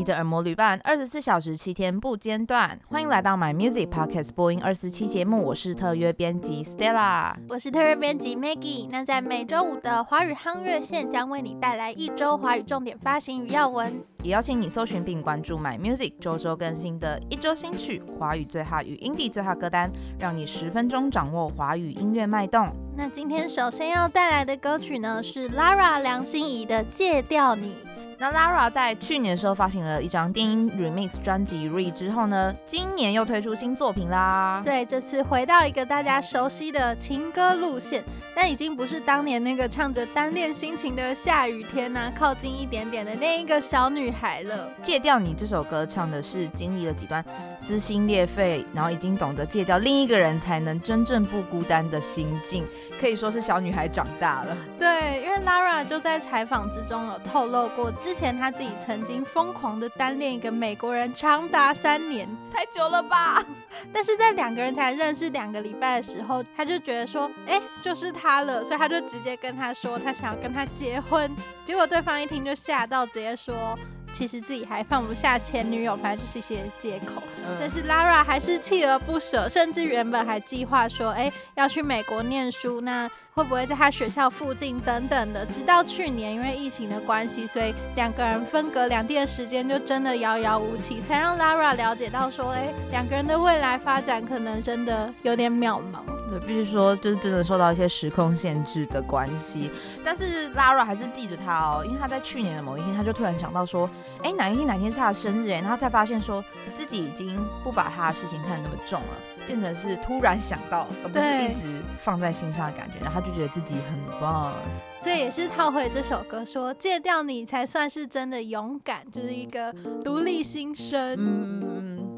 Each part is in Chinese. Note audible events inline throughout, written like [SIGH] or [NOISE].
你的耳膜旅伴，二十四小时七天不间断。欢迎来到 My Music Podcast 播音二四七节目，我是特约编辑 Stella，我是特约编辑 Maggie。那在每周五的华语夯乐线将为你带来一周华语重点发行与要闻，也邀请你搜寻并关注 My Music 周周更新的一周新曲、华语最 hot 与 Indie 最 hot 歌单，让你十分钟掌握华语音乐脉动。那今天首先要带来的歌曲呢，是 Lara 梁心颐的《戒掉你》。那 Lara 在去年的时候发行了一张电音 Remix 专辑《Re》之后呢，今年又推出新作品啦。对，这次回到一个大家熟悉的情歌路线，但已经不是当年那个唱着单恋心情的下雨天呐、啊，靠近一点点的那一个小女孩了。戒掉你这首歌唱的是经历了几段撕心裂肺，然后已经懂得戒掉另一个人才能真正不孤单的心境，可以说是小女孩长大了。对，因为 Lara 就在采访之中有透露过。之前他自己曾经疯狂的单恋一个美国人长达三年，太久了吧？[LAUGHS] 但是在两个人才认识两个礼拜的时候，他就觉得说，哎、欸，就是他了，所以他就直接跟他说，他想要跟他结婚。结果对方一听就吓到，直接说。其实自己还放不下前女友，反正就是一些借口。嗯、但是 Lara 还是锲而不舍，甚至原本还计划说，哎，要去美国念书，那会不会在他学校附近等等的？直到去年，因为疫情的关系，所以两个人分隔两地的时间就真的遥遥无期，才让 Lara 了解到说，哎，两个人的未来发展可能真的有点渺茫。对，必须说，就是真的受到一些时空限制的关系。但是 Lara 还是记着他哦，因为他在去年的某一天，他就突然想到说，哎，哪一天哪一天是他的生日？哎，他才发现说自己已经不把他的事情看得那么重了，变成是突然想到，而不是一直放在心上的感觉。然后他就觉得自己很棒。所以也是套回这首歌说，戒掉你才算是真的勇敢，就是一个独立新生。嗯。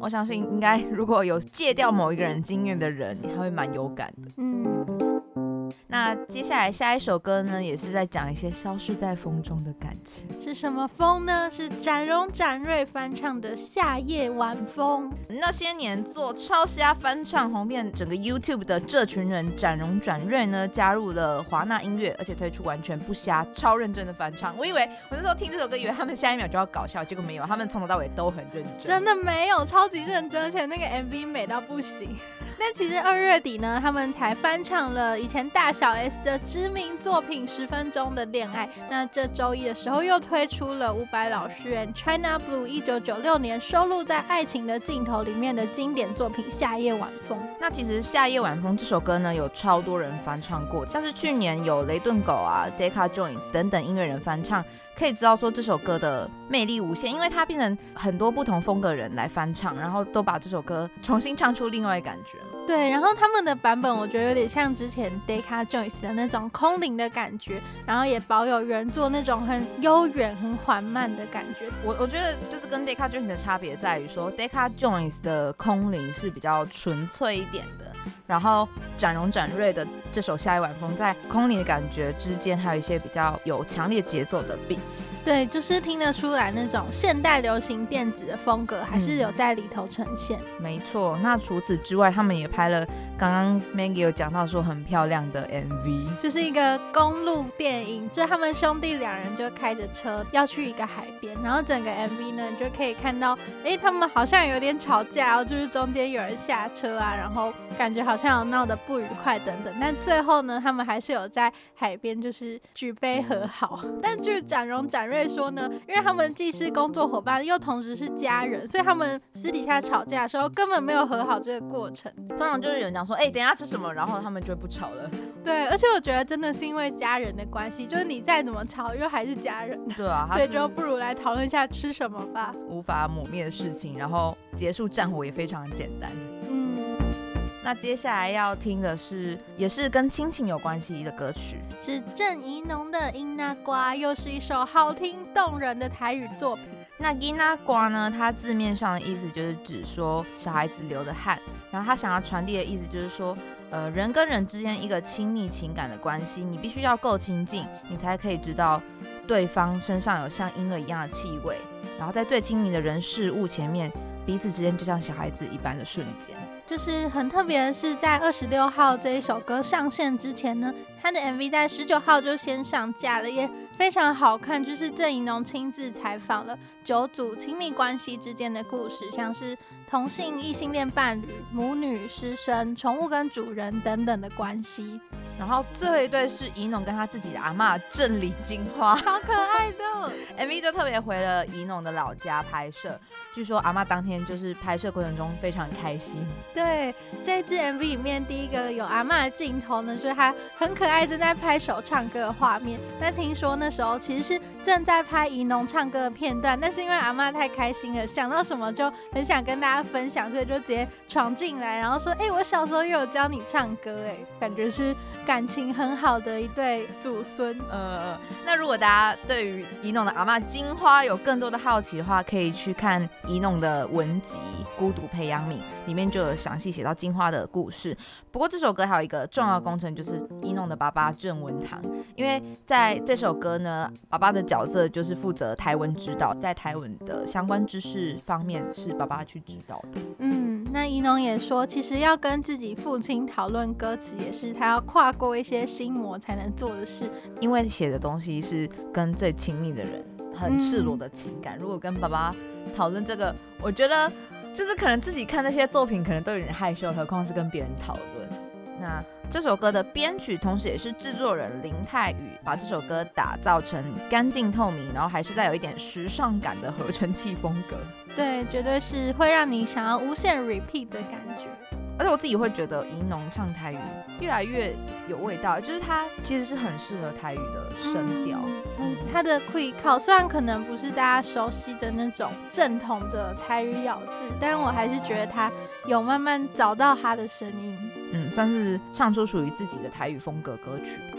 我相信，应该如果有戒掉某一个人经验的人，你还会蛮有感的。嗯。那接下来下一首歌呢，也是在讲一些消失在风中的感情。是什么风呢？是展荣展瑞翻唱的《夏夜晚风》。那些年做超瞎翻唱红遍整个 YouTube 的这群人，展荣展瑞呢，加入了华纳音乐，而且推出完全不瞎、超认真的翻唱。我以为我那时候听这首歌，以为他们下一秒就要搞笑，结果没有，他们从头到尾都很认真。真的没有，超级认真，而且那个 MV 美到不行。那其实二月底呢，他们才翻唱了以前大小 S 的知名作品《十分钟的恋爱》。那这周一的时候又推出了伍佰老师《China Blue》一九九六年收录在《爱情的镜头》里面的经典作品《夏夜晚风》。那其实《夏夜晚风》这首歌呢，有超多人翻唱过，像是去年有雷顿狗啊、Deca Joins 等等音乐人翻唱。可以知道说这首歌的魅力无限，因为它变成很多不同风格的人来翻唱，然后都把这首歌重新唱出另外一感觉。对，然后他们的版本我觉得有点像之前 Deca Jones 的那种空灵的感觉，然后也保有原作那种很悠远、很缓慢的感觉。我我觉得就是跟 Deca Jones 的差别在于说，Deca Jones 的空灵是比较纯粹一点的。然后展荣展瑞的这首《下一晚风》在空灵的感觉之间，还有一些比较有强烈节奏的 beats。对，就是听得出来那种现代流行电子的风格，还是有在里头呈现。嗯、没错。那除此之外，他们也拍了刚刚 Maggie 有讲到说很漂亮的 MV，就是一个公路电影，就他们兄弟两人就开着车要去一个海边，然后整个 MV 呢，你就可以看到，哎，他们好像有点吵架，哦就是中间有人下车啊，然后感觉好。好像有闹得不愉快等等，但最后呢，他们还是有在海边就是举杯和好。但据展荣展瑞说呢，因为他们既是工作伙伴，又同时是家人，所以他们私底下吵架的时候根本没有和好这个过程。通常就是有人讲说，哎、欸，等一下吃什么，然后他们就不吵了。对，而且我觉得真的是因为家人的关系，就是你再怎么吵，又还是家人。对啊，所以就不如来讨论一下吃什么吧。无法抹灭的事情，然后结束战火也非常的简单。那接下来要听的是，也是跟亲情有关系的歌曲，是郑怡农的《囡仔歌》，又是一首好听动人的台语作品。那囡仔歌呢，它字面上的意思就是指说小孩子流的汗，然后他想要传递的意思就是说，呃，人跟人之间一个亲密情感的关系，你必须要够亲近，你才可以知道对方身上有像婴儿一样的气味，然后在最亲密的人事物前面，彼此之间就像小孩子一般的瞬间。就是很特别的是，在二十六号这一首歌上线之前呢，他的 MV 在十九号就先上架了，也非常好看。就是郑怡农亲自采访了九组亲密关系之间的故事，像是同性、异性恋伴侣、母女、师生、宠物跟主人等等的关系。然后最后一对是怡农跟他自己的阿嬷正李金花，超可爱的 [LAUGHS] MV 就特别回了怡农的老家拍摄。据说阿妈当天就是拍摄过程中非常开心。对，这支 MV 里面第一个有阿嬷的镜头呢，就是她很可爱正在拍手唱歌的画面。那听说那时候其实是正在拍怡农唱歌的片段，但是因为阿嬷太开心了，想到什么就很想跟大家分享，所以就直接闯进来，然后说：“哎、我小时候也有教你唱歌。”哎，感觉是感情很好的一对祖孙。[LAUGHS] 呃，那如果大家对于怡农的阿嬷金花有更多的好奇的话，可以去看。怡农的文集《孤独培养皿》里面就有详细写到金花的故事。不过这首歌还有一个重要工程，就是一弄的爸爸郑文堂，因为在这首歌呢，爸爸的角色就是负责台文指导，在台文的相关知识方面是爸爸去指导的。嗯，那一农也说，其实要跟自己父亲讨论歌词，也是他要跨过一些心魔才能做的事，因为写的东西是跟最亲密的人。很赤裸的情感，如果跟爸爸讨论这个，我觉得就是可能自己看那些作品，可能都有点害羞，何况是跟别人讨论。那这首歌的编曲，同时也是制作人林泰宇，把这首歌打造成干净透明，然后还是带有一点时尚感的合成器风格。对，绝对是会让你想要无限 repeat 的感觉。而且我自己会觉得怡农唱台语越来越有味道，就是他其实是很适合台语的声调。嗯，他的气口虽然可能不是大家熟悉的那种正统的台语咬字，但是我还是觉得他有慢慢找到他的声音。嗯，算是唱出属于自己的台语风格歌曲吧。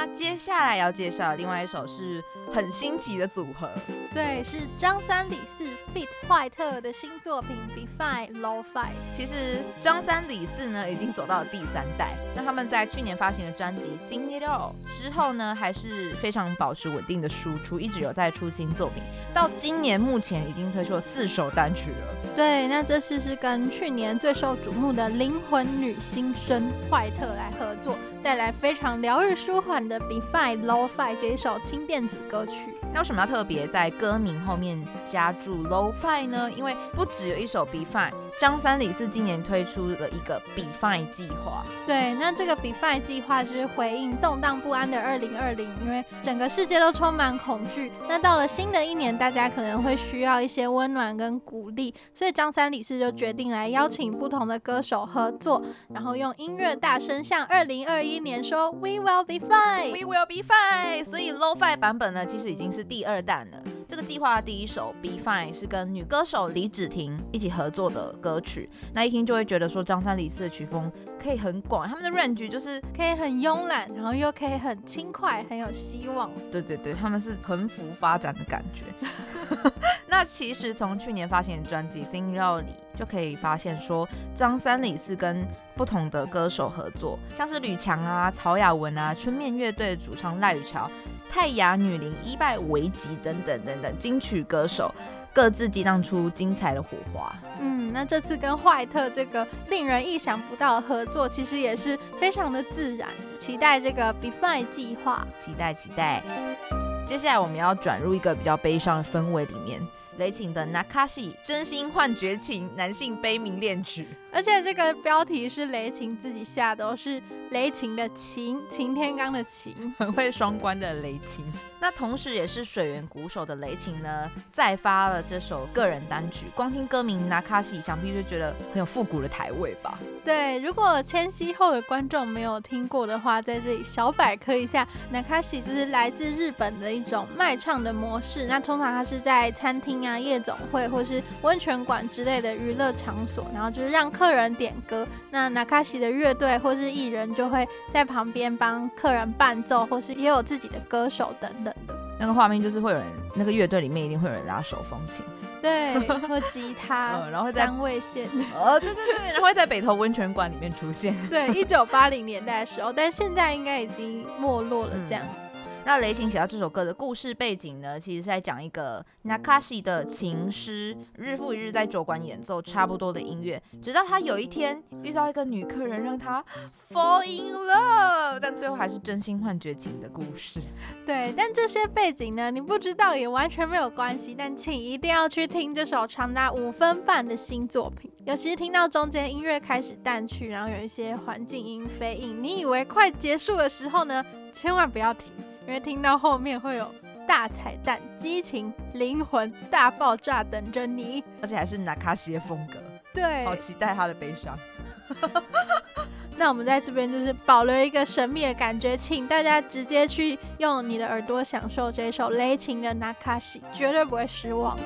那接下来要介绍的另外一首是很新奇的组合，对，是张三李四 feat. 坏特的新作品《Define Lo-Fi》。其实张三李四呢已经走到了第三代，那他们在去年发行的专辑《Sing It All》之后呢，还是非常保持稳定的输出，一直有在出新作品。到今年目前已经推出了四首单曲了。对，那这次是跟去年最受瞩目的灵魂女新生坏特来合作。带来非常疗愈舒缓的《Be-Fine Low Fi》这一首轻电子歌曲。那为什么要特别在歌名后面加注 Low Fi 呢？因为不只有一首 Be-Fine，张三李四今年推出了一个 Be-Fine 计划。对，那这个 Be-Fine 计划就是回应动荡不安的二零二零，因为整个世界都充满恐惧。那到了新的一年，大家可能会需要一些温暖跟鼓励，所以张三李四就决定来邀请不同的歌手合作，然后用音乐大声向二零二一年说 We will be fine, We will be fine。所以 Low Fi 版本呢，其实已经是第二弹了。这个计划的第一首 Be Fine 是跟女歌手李芷婷一起合作的歌曲。那一听就会觉得说张三李四的曲风可以很广，他们的 range 就是可以很慵懒，然后又可以很轻快，很有希望。对对对，他们是横幅发展的感觉。[LAUGHS] 那其实从去年发行的专辑《Sing All》里就可以发现，说张三李四跟不同的歌手合作，像是吕强啊、曹雅文啊、春面乐队主唱赖宇乔、泰雅女伶伊拜维吉等等等等金曲歌手，各自激荡出精彩的火花。嗯，那这次跟坏特这个令人意想不到的合作，其实也是非常的自然。期待这个 Be-Fine 计划，期待期待。接下来我们要转入一个比较悲伤的氛围里面。雷擎的《Nakashi》真心换绝情，男性悲鸣恋曲，而且这个标题是雷晴自己下的，是雷晴的晴，晴天刚的晴，[LAUGHS] 很会双关的雷晴。那同时也是水源鼓手的雷晴呢，再发了这首个人单曲。光听歌名《Nakashi》，想必就觉得很有复古的台味吧？对，如果千禧后的观众没有听过的话，在这里小百科一下，《Nakashi》就是来自日本的一种卖唱的模式。那通常它是在餐厅啊、夜总会或是温泉馆之类的娱乐场所，然后就是让客人点歌，那 Nakashi 的乐队或是艺人就会在旁边帮客人伴奏，或是也有自己的歌手等等的。那个画面就是会有人，那个乐队里面一定会有人拉手风琴，对，或吉他，[LAUGHS] 嗯，然后在三位线，哦，对对对，然后会在北投温泉馆里面出现，对，一九八零年代的时候，但现在应该已经没落了这样。嗯那雷琴写到这首歌的故事背景呢，其实是在讲一个 Nakashi 的情师，日复一日在酒馆演奏差不多的音乐，直到他有一天遇到一个女客人，让他 fall in love，但最后还是真心换绝情的故事。[LAUGHS] 对，但这些背景呢，你不知道也完全没有关系，但请一定要去听这首长达五分半的新作品，尤其是听到中间音乐开始淡去，然后有一些环境音飞影，你以为快结束的时候呢，千万不要停。因为听到后面会有大彩蛋、激情、灵魂大爆炸等着你，而且还是纳卡西的风格。对，好期待他的悲伤。[LAUGHS] 那我们在这边就是保留一个神秘的感觉，请大家直接去用你的耳朵享受这首雷琴的纳卡西，绝对不会失望。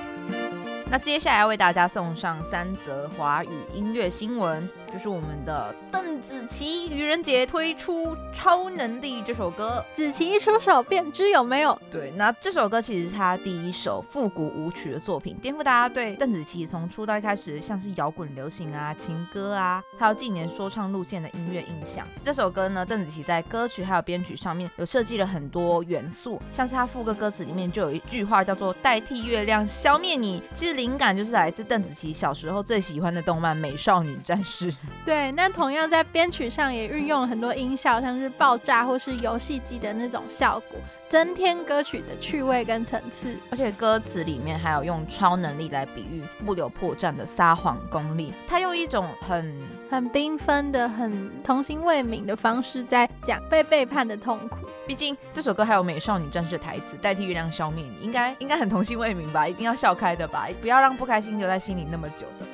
那接下来为大家送上三则华语音乐新闻，就是我们的邓紫棋愚人节推出《超能力》这首歌，紫棋一出手便知有没有？对，那这首歌其实是她第一首复古舞曲的作品，颠覆大家对邓紫棋从出道一开始像是摇滚、流行啊、情歌啊，还有近年说唱路线的音乐印象。这首歌呢，邓紫棋在歌曲还有编曲上面有设计了很多元素，像是她副歌歌词里面就有一句话叫做“代替月亮消灭你”，其实。灵感就是来自邓紫棋小时候最喜欢的动漫《美少女战士》。[LAUGHS] 对，那同样在编曲上也运用了很多音效，像是爆炸或是游戏机的那种效果，增添歌曲的趣味跟层次。而且歌词里面还有用超能力来比喻不留破绽的撒谎功力。他用一种很很缤纷的、很童心未泯的方式在讲被背叛的痛苦。毕竟这首歌还有美少女战士的台词，代替月亮消灭你，应该应该很童心未泯吧？一定要笑开的吧？不要让不开心留在心里那么久的吧？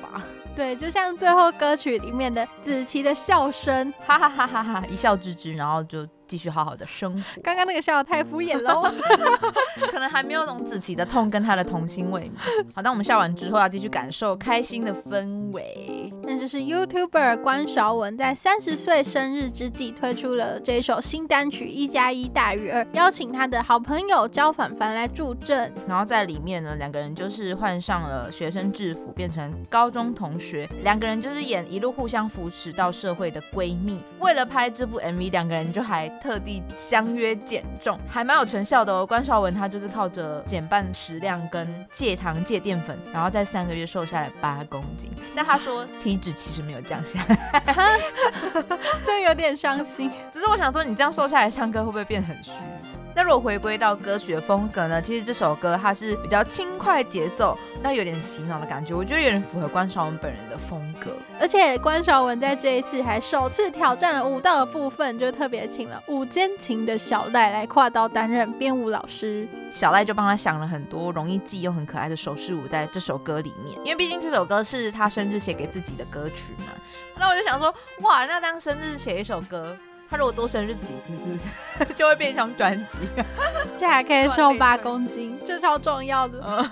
对，就像最后歌曲里面的子琪的笑声，哈哈哈哈哈，一笑置之，然后就。继续好好的生活。刚刚那个笑得太敷衍喽，[LAUGHS] 可能还没有懂子琪的痛跟她的童心未泯。[LAUGHS] 好，当我们笑完之后，要继续感受开心的氛围。那就是 YouTuber 关韶文在三十岁生日之际推出了这一首新单曲《一加一大于二》，邀请他的好朋友焦凡凡来助阵。然后在里面呢，两个人就是换上了学生制服，变成高中同学。两个人就是演一路互相扶持到社会的闺蜜。为了拍这部 MV，两个人就还。特地相约减重，还蛮有成效的哦。关少文他就是靠着减半食量跟戒糖戒淀粉，然后在三个月瘦下来八公斤。但他说体脂其实没有降下来，[LAUGHS] [LAUGHS] 真有点伤心。只是我想说，你这样瘦下来唱歌会不会变很虚？那如果回归到歌曲的风格呢？其实这首歌它是比较轻快节奏，那有点洗脑的感觉，我觉得有点符合关韶文本人的风格。而且关韶文在这一次还首次挑战了舞蹈的部分，就特别请了舞间情的小赖来跨刀担任编舞老师。小赖就帮他想了很多容易记又很可爱的手势舞在这首歌里面，因为毕竟这首歌是他生日写给自己的歌曲嘛。那我就想说，哇，那当生日写一首歌。他如果多生日几次，是不是 [LAUGHS] 就会变成专辑？这还可以瘦八公斤，[LAUGHS] 这超重要的。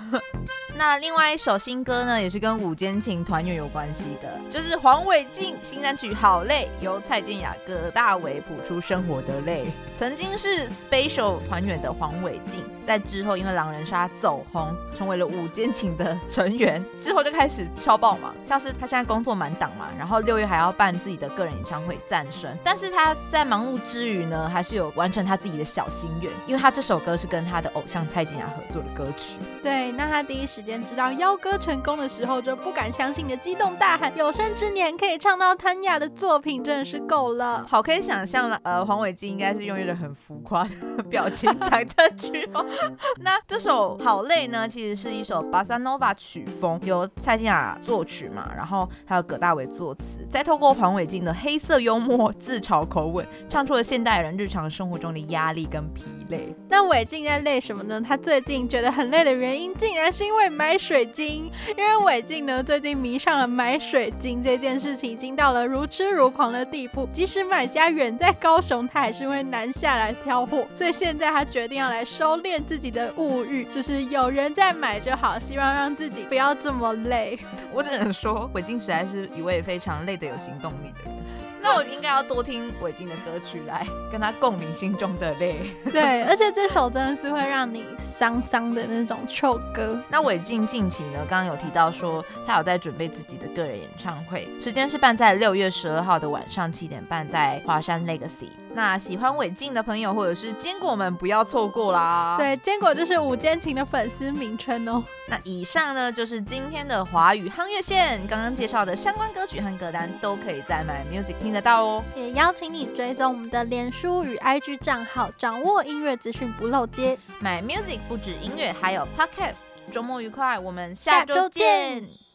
那另外一首新歌呢，也是跟五坚情团员有关系的，就是黄伟晋新单曲《好累》，由蔡健雅、葛大为谱出《生活的泪》。曾经是 Special 团员的黄伟晋，在之后因为狼人杀走红，成为了五坚情的成员，之后就开始超爆忙，像是他现在工作满档嘛，然后六月还要办自己的个人演唱会诞生，但是他在忙碌之余呢，还是有完成他自己的小心愿，因为他这首歌是跟他的偶像蔡健雅合作的歌曲。对，那他第一时间。知道邀歌成功的时候，就不敢相信的激动大喊：“有生之年可以唱到谭雅的作品，真的是够了！”好，可以想象了。呃，黄伟晋应该是用一个很浮夸的表情讲这句话。[LAUGHS] 那这首《好累》呢，其实是一首巴萨诺瓦曲风，由蔡健雅作曲嘛，然后还有葛大为作词，再透过黄伟晋的黑色幽默、自嘲口吻，唱出了现代人日常生活中的压力跟疲累。那伟晋在累什么呢？他最近觉得很累的原因，竟然是因为买水晶。因为伟静呢，最近迷上了买水晶这件事情，已经到了如痴如狂的地步。即使买家远在高雄，他还是会南下来挑货。所以现在他决定要来收敛自己的物欲，就是有人在买就好，希望让自己不要这么累。我只能说，伟静实在是一位非常累得有行动力的人。那我应该要多听韦静的歌曲来跟他共鸣心中的泪。[LAUGHS] 对，而且这首真的是会让你伤伤的那种臭歌。那韦静近期呢，刚刚有提到说他有在准备自己的个人演唱会，时间是办在六月十二号的晚上七点半，在华山 Legacy。那喜欢伟静的朋友或者是坚果们不要错过啦。对，坚果就是午间情的粉丝名称哦。那以上呢就是今天的华语夯乐线，刚刚介绍的相关歌曲和歌单都可以在 My Music 听得到哦。也邀请你追踪我们的脸书与 IG 账号，掌握音乐资讯不漏接。My Music 不止音乐，还有 Podcast。周末愉快，我们下周见。